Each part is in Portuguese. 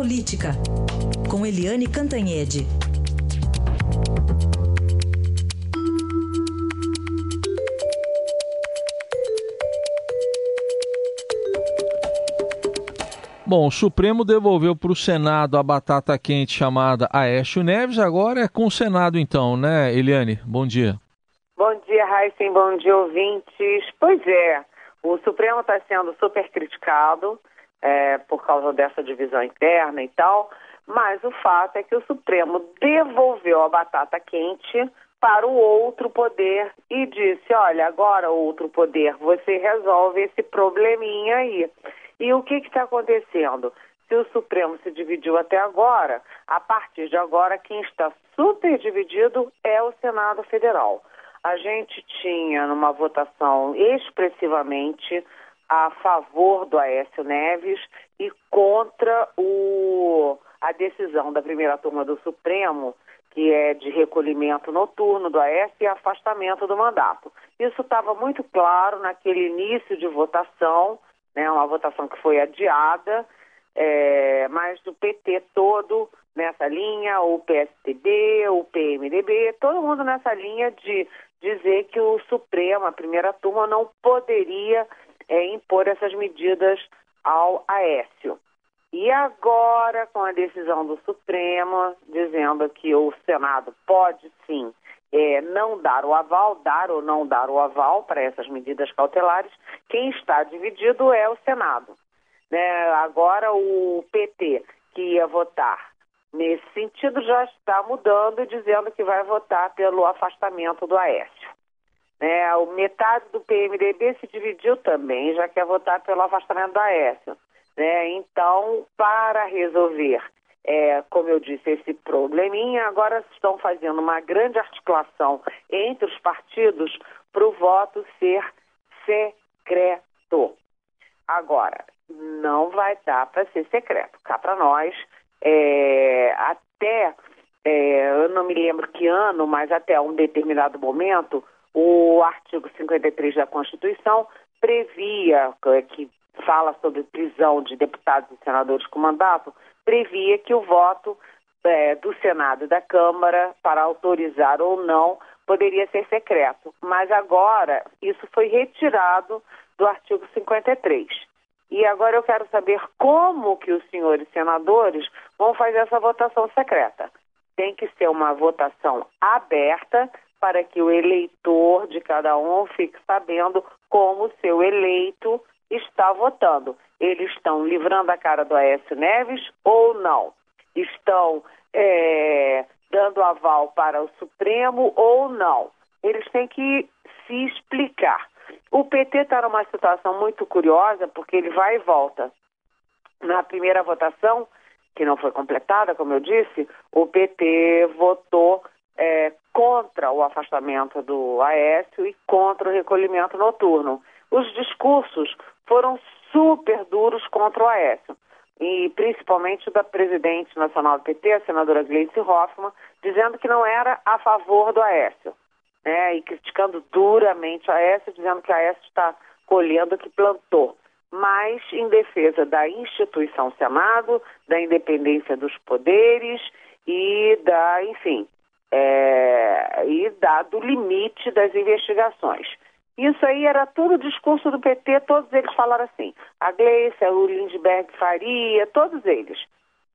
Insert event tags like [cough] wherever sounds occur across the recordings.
Política, com Eliane Cantanhede. Bom, o Supremo devolveu para o Senado a batata quente chamada Aécio Neves, agora é com o Senado então, né, Eliane? Bom dia. Bom dia, Heisen, bom dia, ouvintes. Pois é, o Supremo está sendo super criticado é, por causa dessa divisão interna e tal, mas o fato é que o Supremo devolveu a batata quente para o outro poder e disse: olha, agora outro poder, você resolve esse probleminha aí. E o que está acontecendo? Se o Supremo se dividiu até agora, a partir de agora, quem está super dividido é o Senado Federal. A gente tinha, numa votação expressivamente a favor do Aécio Neves e contra o, a decisão da primeira turma do Supremo, que é de recolhimento noturno do Aécio e afastamento do mandato. Isso estava muito claro naquele início de votação, né, uma votação que foi adiada, é, mas do PT todo nessa linha, o PSDB, o PMDB, todo mundo nessa linha de dizer que o Supremo, a primeira turma, não poderia é, impor essas medidas ao Aécio. E agora, com a decisão do Supremo, dizendo que o Senado pode sim é, não dar o aval, dar ou não dar o aval para essas medidas cautelares, quem está dividido é o Senado. Né? Agora, o PT, que ia votar nesse sentido, já está mudando e dizendo que vai votar pelo afastamento do Aécio. Né? Metade do PMDB se dividiu também, já quer votar pelo afastamento do Aécio. Né? Então, para resolver, é, como eu disse, esse probleminha, agora estão fazendo uma grande articulação entre os partidos para o voto ser secreto. Agora, não vai dar para ser secreto. Cá para nós, é, até, é, eu não me lembro que ano, mas até um determinado momento, o artigo 53 da Constituição previa, que fala sobre prisão de deputados e senadores com mandato, previa que o voto é, do Senado e da Câmara para autorizar ou não poderia ser secreto. Mas agora isso foi retirado do artigo 53. E agora eu quero saber como que os senhores senadores vão fazer essa votação secreta. Tem que ser uma votação aberta para que o eleitor de cada um fique sabendo como o seu eleito está votando. Eles estão livrando a cara do Aécio Neves ou não? Estão é, dando aval para o Supremo ou não? Eles têm que se explicar. O PT está numa situação muito curiosa, porque ele vai e volta. Na primeira votação, que não foi completada, como eu disse, o PT votou é, contra o afastamento do Aécio e contra o recolhimento noturno. Os discursos foram super duros contra o Aécio, e principalmente da presidente nacional do PT, a senadora Gleice Hoffmann, dizendo que não era a favor do Aécio né, e criticando duramente a Aécio, dizendo que a Aécio está colhendo o que plantou, mas em defesa da instituição Senado, da independência dos poderes e da, enfim, é, e da, do limite das investigações. Isso aí era tudo o discurso do PT, todos eles falaram assim. A Gleice, o Lindbergh Faria, todos eles.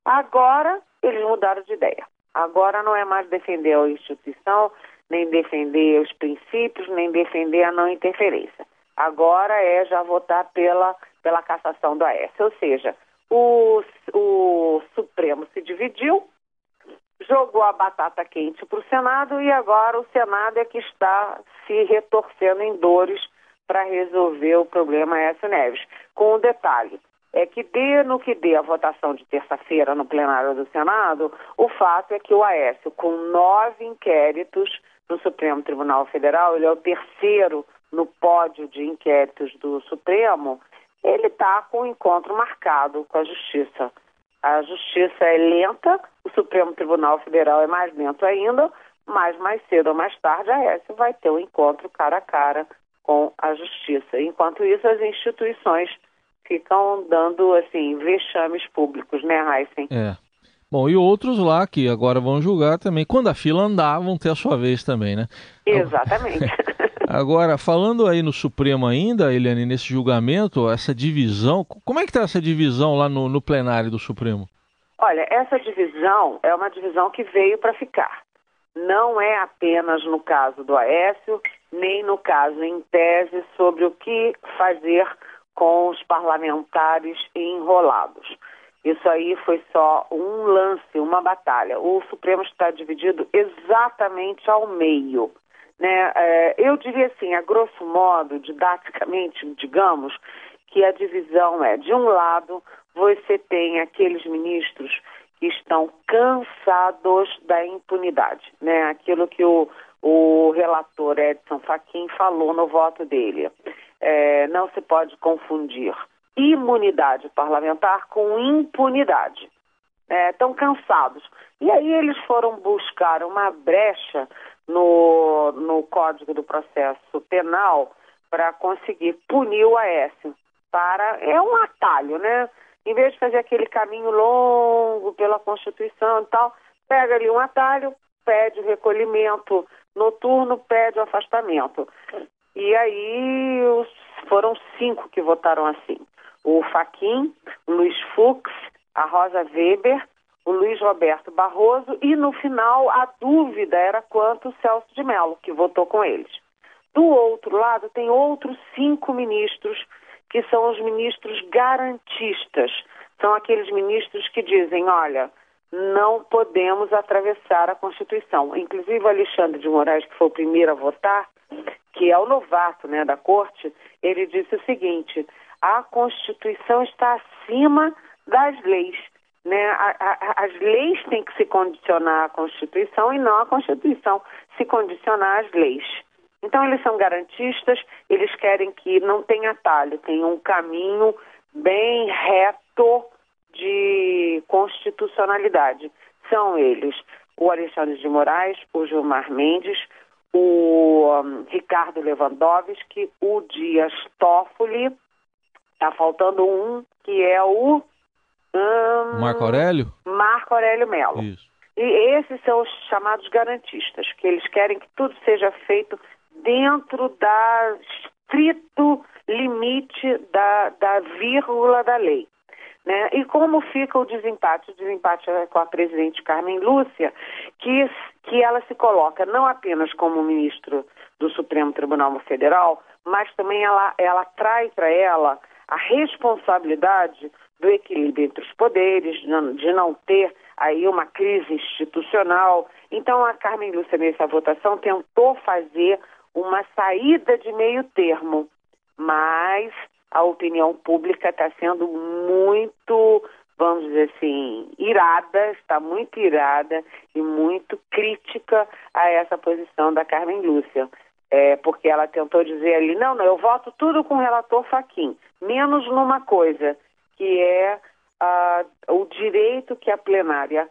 Agora eles mudaram de ideia. Agora não é mais defender a instituição, nem defender os princípios, nem defender a não interferência. Agora é já votar pela, pela cassação do Aécio. Ou seja, o, o Supremo se dividiu, jogou a batata quente para o Senado e agora o Senado é que está se retorcendo em dores para resolver o problema Aécio Neves. Com um detalhe, é que dê no que dê a votação de terça-feira no plenário do Senado, o fato é que o Aécio, com nove inquéritos, no Supremo Tribunal Federal, ele é o terceiro no pódio de inquéritos do Supremo, ele está com o encontro marcado com a Justiça. A Justiça é lenta, o Supremo Tribunal Federal é mais lento ainda, mas mais cedo ou mais tarde a S vai ter um encontro cara a cara com a Justiça. Enquanto isso, as instituições ficam dando, assim, vexames públicos, né, Heisen? É. Bom, e outros lá que agora vão julgar também. Quando a fila andar, vão ter a sua vez também, né? Exatamente. [laughs] Agora, falando aí no Supremo ainda, Eliane, nesse julgamento, essa divisão, como é que está essa divisão lá no, no plenário do Supremo? Olha, essa divisão é uma divisão que veio para ficar. Não é apenas no caso do Aécio, nem no caso em tese sobre o que fazer com os parlamentares enrolados. Isso aí foi só um lance, uma batalha. O Supremo está dividido exatamente ao meio. Né? É, eu diria assim, a grosso modo, didaticamente, digamos, que a divisão é, de um lado, você tem aqueles ministros que estão cansados da impunidade, né? Aquilo que o, o relator Edson Fachin falou no voto dele. É, não se pode confundir imunidade parlamentar com impunidade. Estão é, cansados. E aí eles foram buscar uma brecha no, no Código do Processo Penal para conseguir punir o Aécio. Para, é um atalho, né? Em vez de fazer aquele caminho longo pela Constituição e tal, pega ali um atalho, pede o recolhimento noturno, pede o afastamento. E aí foram cinco que votaram assim o Faquim, o Luiz Fux, a Rosa Weber, o Luiz Roberto Barroso e no final a dúvida era quanto o Celso de Mello, que votou com eles. Do outro lado tem outros cinco ministros que são os ministros garantistas. São aqueles ministros que dizem, olha, não podemos atravessar a Constituição. Inclusive o Alexandre de Moraes, que foi o primeiro a votar, que é o novato né, da corte, ele disse o seguinte: a Constituição está acima das leis. Né? A, a, as leis têm que se condicionar à Constituição e não a Constituição se condicionar às leis. Então, eles são garantistas, eles querem que não tenha atalho, tenha um caminho bem reto de constitucionalidade. São eles o Alexandre de Moraes, o Gilmar Mendes, o um, Ricardo Lewandowski, o Dias Toffoli Está faltando um, que é o. Hum, Marco Aurélio? Marco Aurélio Melo. Isso. E esses são os chamados garantistas, que eles querem que tudo seja feito dentro da estrito limite da, da vírgula da lei. Né? E como fica o desempate? O desempate é com a presidente Carmen Lúcia, que, que ela se coloca não apenas como ministro do Supremo Tribunal Federal, mas também ela, ela traz para ela a responsabilidade do equilíbrio entre os poderes, de não ter aí uma crise institucional. Então, a Carmen Lúcia, nessa votação, tentou fazer uma saída de meio termo, mas a opinião pública está sendo muito, vamos dizer assim, irada, está muito irada e muito crítica a essa posição da Carmen Lúcia. É, porque ela tentou dizer ali, não, não, eu voto tudo com o relator Faquim, menos numa coisa, que é o direito que a plenária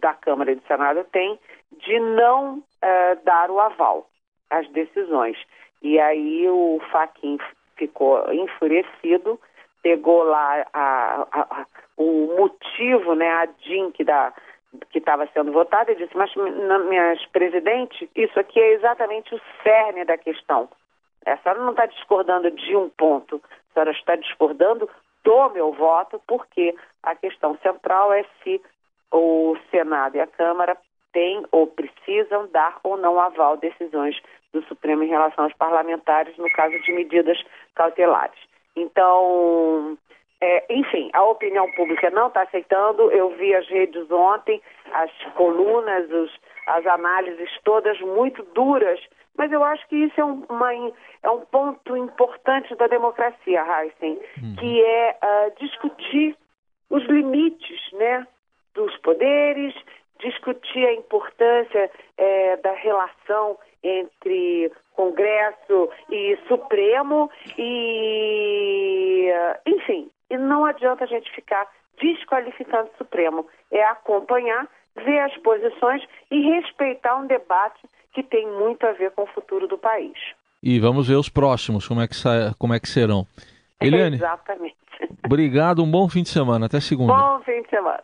da Câmara e do Senado tem de não uh, dar o aval às decisões. E aí o Faquim ficou enfurecido, pegou lá a, a, a, o motivo, né, a DINC da, que estava sendo votada e disse, mas minhas presidente, isso aqui é exatamente o cerne da questão. A senhora não está discordando de um ponto, a senhora está discordando do meu voto, porque a questão central é se o Senado e a Câmara têm ou precisam dar ou não aval decisões do Supremo em relação aos parlamentares no caso de medidas cautelares. Então, é, enfim, a opinião pública não está aceitando. Eu vi as redes ontem, as colunas, os, as análises todas muito duras, mas eu acho que isso é um, uma, é um ponto importante da democracia, Heisen, uhum. que é uh, discutir os limites né, dos poderes, discutir a importância é, da relação entre Congresso e Supremo e, enfim, e não adianta a gente ficar desqualificando o Supremo. É acompanhar, ver as posições e respeitar um debate que tem muito a ver com o futuro do país. E vamos ver os próximos, como é que, como é que serão. [laughs] Eliane, Exatamente. Obrigado, um bom fim de semana. Até segunda. Bom fim de semana.